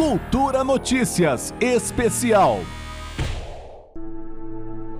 Cultura Notícias Especial.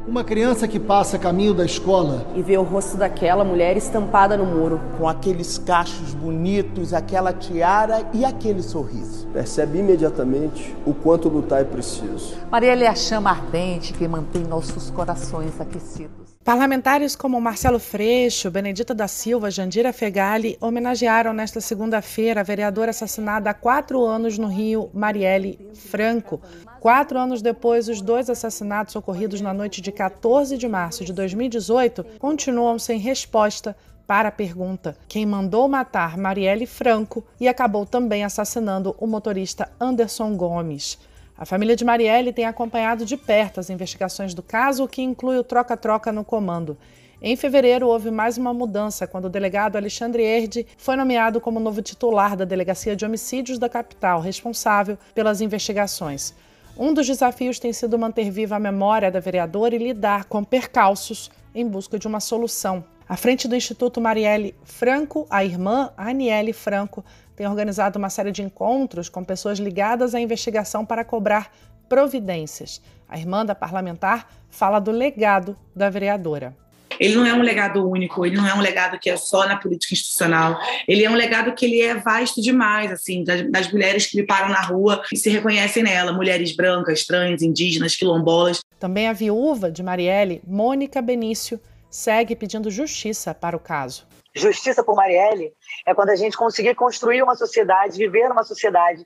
Uma criança que passa caminho da escola e vê o rosto daquela mulher estampada no muro, com aqueles cachos bonitos, aquela tiara e aquele sorriso. Percebe imediatamente o quanto lutar é preciso. Marielle é a chama ardente que mantém nossos corações aquecidos. Parlamentares como Marcelo Freixo, Benedita da Silva, Jandira Fegali homenagearam nesta segunda-feira a vereadora assassinada há quatro anos no Rio, Marielle Franco. Quatro anos depois, os dois assassinatos ocorridos na noite de 14 de março de 2018 continuam sem resposta para a pergunta: quem mandou matar Marielle Franco e acabou também assassinando o motorista Anderson Gomes. A família de Marielle tem acompanhado de perto as investigações do caso, o que inclui o troca-troca no comando. Em fevereiro, houve mais uma mudança quando o delegado Alexandre Erde foi nomeado como novo titular da Delegacia de Homicídios da capital, responsável pelas investigações. Um dos desafios tem sido manter viva a memória da vereadora e lidar com percalços em busca de uma solução. À frente do Instituto Marielle Franco, a irmã Aniele Franco tem organizado uma série de encontros com pessoas ligadas à investigação para cobrar providências. A irmã da parlamentar fala do legado da vereadora. Ele não é um legado único, ele não é um legado que é só na política institucional. Ele é um legado que ele é vasto demais, assim, das, das mulheres que me param na rua e se reconhecem nela, mulheres brancas, trans, indígenas, quilombolas. Também a viúva de Marielle, Mônica Benício, segue pedindo justiça para o caso. Justiça por Marielle é quando a gente conseguir construir uma sociedade, viver numa sociedade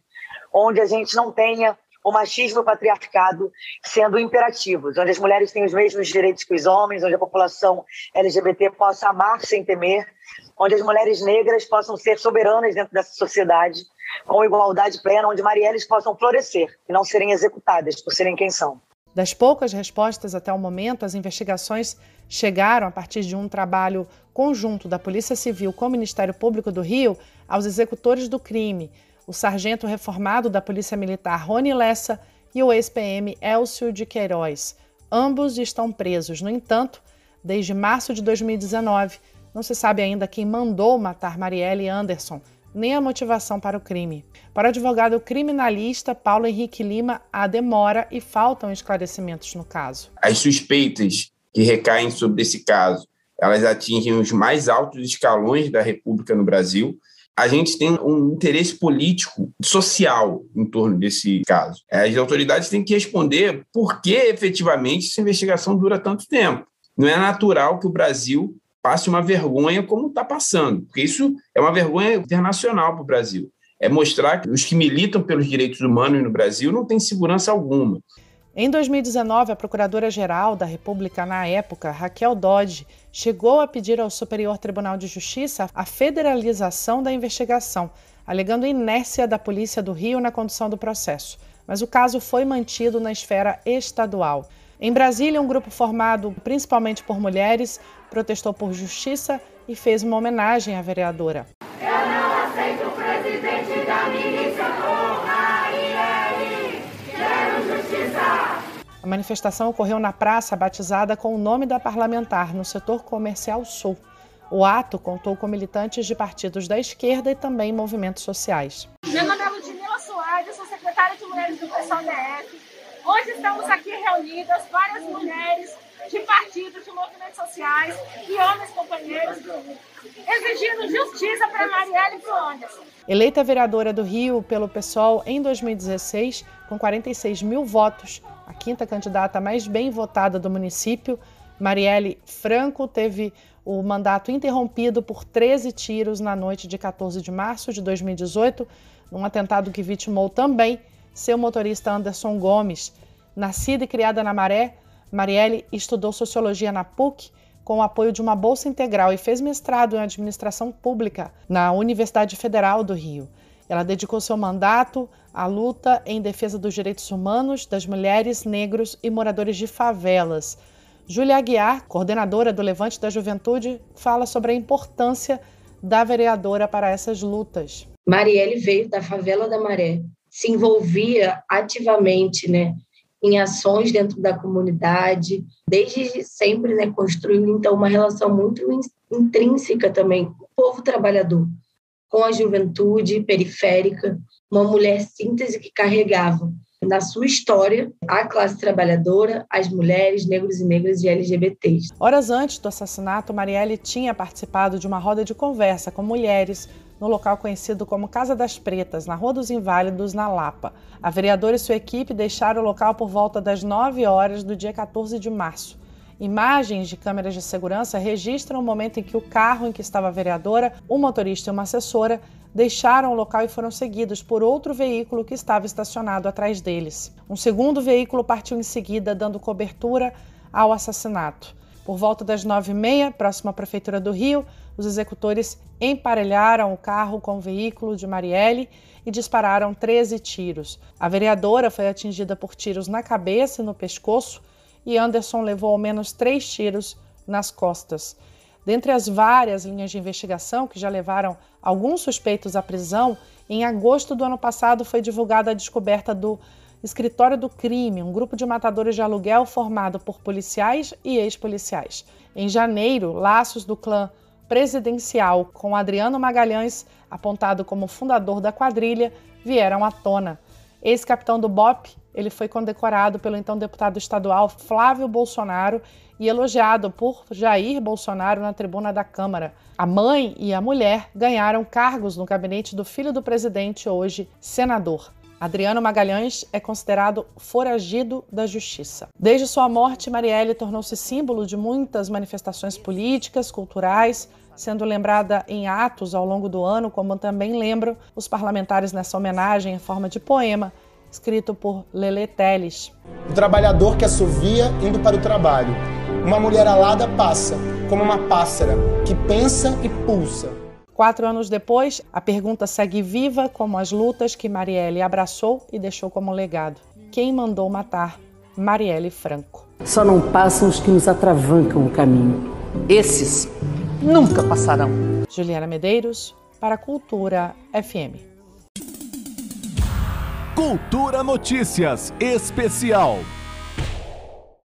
onde a gente não tenha o machismo o patriarcado sendo imperativos, onde as mulheres têm os mesmos direitos que os homens, onde a população LGBT possa amar sem temer, onde as mulheres negras possam ser soberanas dentro dessa sociedade, com igualdade plena, onde Marielles possam florescer e não serem executadas por serem quem são. Das poucas respostas até o momento, as investigações chegaram a partir de um trabalho conjunto da Polícia Civil com o Ministério Público do Rio aos executores do crime, o sargento reformado da Polícia Militar Rony Lessa e o ex-PM Elcio de Queiroz. Ambos estão presos. No entanto, desde março de 2019, não se sabe ainda quem mandou matar Marielle Anderson, nem a motivação para o crime. Para o advogado criminalista Paulo Henrique Lima, há demora e faltam esclarecimentos no caso. As suspeitas que recaem sobre esse caso, elas atingem os mais altos escalões da República no Brasil. A gente tem um interesse político, social em torno desse caso. As autoridades têm que responder por que efetivamente essa investigação dura tanto tempo. Não é natural que o Brasil passe uma vergonha como está passando, porque isso é uma vergonha internacional para o Brasil. É mostrar que os que militam pelos direitos humanos no Brasil não têm segurança alguma. Em 2019, a Procuradora-Geral da República, na época, Raquel Dodge, chegou a pedir ao Superior Tribunal de Justiça a federalização da investigação, alegando inércia da Polícia do Rio na condução do processo. Mas o caso foi mantido na esfera estadual. Em Brasília, um grupo formado principalmente por mulheres protestou por justiça e fez uma homenagem à vereadora. Eu não aceito o presidente da milícia Quero justiça! A manifestação ocorreu na praça batizada com o nome da parlamentar, no setor comercial sul. O ato contou com militantes de partidos da esquerda e também movimentos sociais. Meu nome é Ludmila Soares, sou secretária de Mulheres do PSOL-DF. Hoje estamos aqui reunidas, várias mulheres de partidos, de movimentos sociais e homens companheiros, exigindo justiça para Marielle Fernandes. Eleita vereadora do Rio pelo PSOL em 2016, com 46 mil votos, a quinta candidata mais bem votada do município, Marielle Franco teve o mandato interrompido por 13 tiros na noite de 14 de março de 2018, num atentado que vitimou também seu motorista Anderson Gomes. Nascida e criada na Maré, Marielle estudou sociologia na PUC com o apoio de uma bolsa integral e fez mestrado em administração pública na Universidade Federal do Rio. Ela dedicou seu mandato à luta em defesa dos direitos humanos das mulheres, negros e moradores de favelas. Júlia Aguiar, coordenadora do Levante da Juventude, fala sobre a importância da vereadora para essas lutas. Marielle veio da favela da Maré, se envolvia ativamente, né, em ações dentro da comunidade, desde sempre, né, construiu então uma relação muito intrínseca também com o povo trabalhador, com a juventude periférica, uma mulher síntese que carregava na sua história a classe trabalhadora, as mulheres, negros e negras e LGBTs. Horas antes do assassinato, Marielle tinha participado de uma roda de conversa com mulheres no local conhecido como Casa das Pretas, na Rua dos Inválidos, na Lapa. A vereadora e sua equipe deixaram o local por volta das 9 horas do dia 14 de março. Imagens de câmeras de segurança registram o momento em que o carro em que estava a vereadora, o motorista e uma assessora deixaram o local e foram seguidos por outro veículo que estava estacionado atrás deles. Um segundo veículo partiu em seguida, dando cobertura ao assassinato. Por volta das nove e meia, próximo à Prefeitura do Rio, os executores emparelharam o carro com o veículo de Marielle e dispararam 13 tiros. A vereadora foi atingida por tiros na cabeça e no pescoço e Anderson levou ao menos três tiros nas costas. Dentre as várias linhas de investigação que já levaram alguns suspeitos à prisão, em agosto do ano passado foi divulgada a descoberta do Escritório do Crime, um grupo de matadores de aluguel formado por policiais e ex-policiais. Em janeiro, laços do clã presidencial com Adriano Magalhães, apontado como fundador da quadrilha, vieram à tona. Ex-capitão do BOP, ele foi condecorado pelo então deputado estadual Flávio Bolsonaro e elogiado por Jair Bolsonaro na tribuna da Câmara. A mãe e a mulher ganharam cargos no gabinete do filho do presidente, hoje senador. Adriano Magalhães é considerado foragido da justiça. Desde sua morte, Marielle tornou-se símbolo de muitas manifestações políticas, culturais, sendo lembrada em atos ao longo do ano, como também lembram os parlamentares nessa homenagem em forma de poema, escrito por Lele Teles. O trabalhador que assovia indo para o trabalho. Uma mulher alada passa, como uma pássara, que pensa e pulsa. Quatro anos depois, a pergunta segue viva como as lutas que Marielle abraçou e deixou como legado. Quem mandou matar Marielle Franco? Só não passam os que nos atravancam o caminho. Esses nunca passarão. Juliana Medeiros, para a Cultura FM. Cultura Notícias Especial.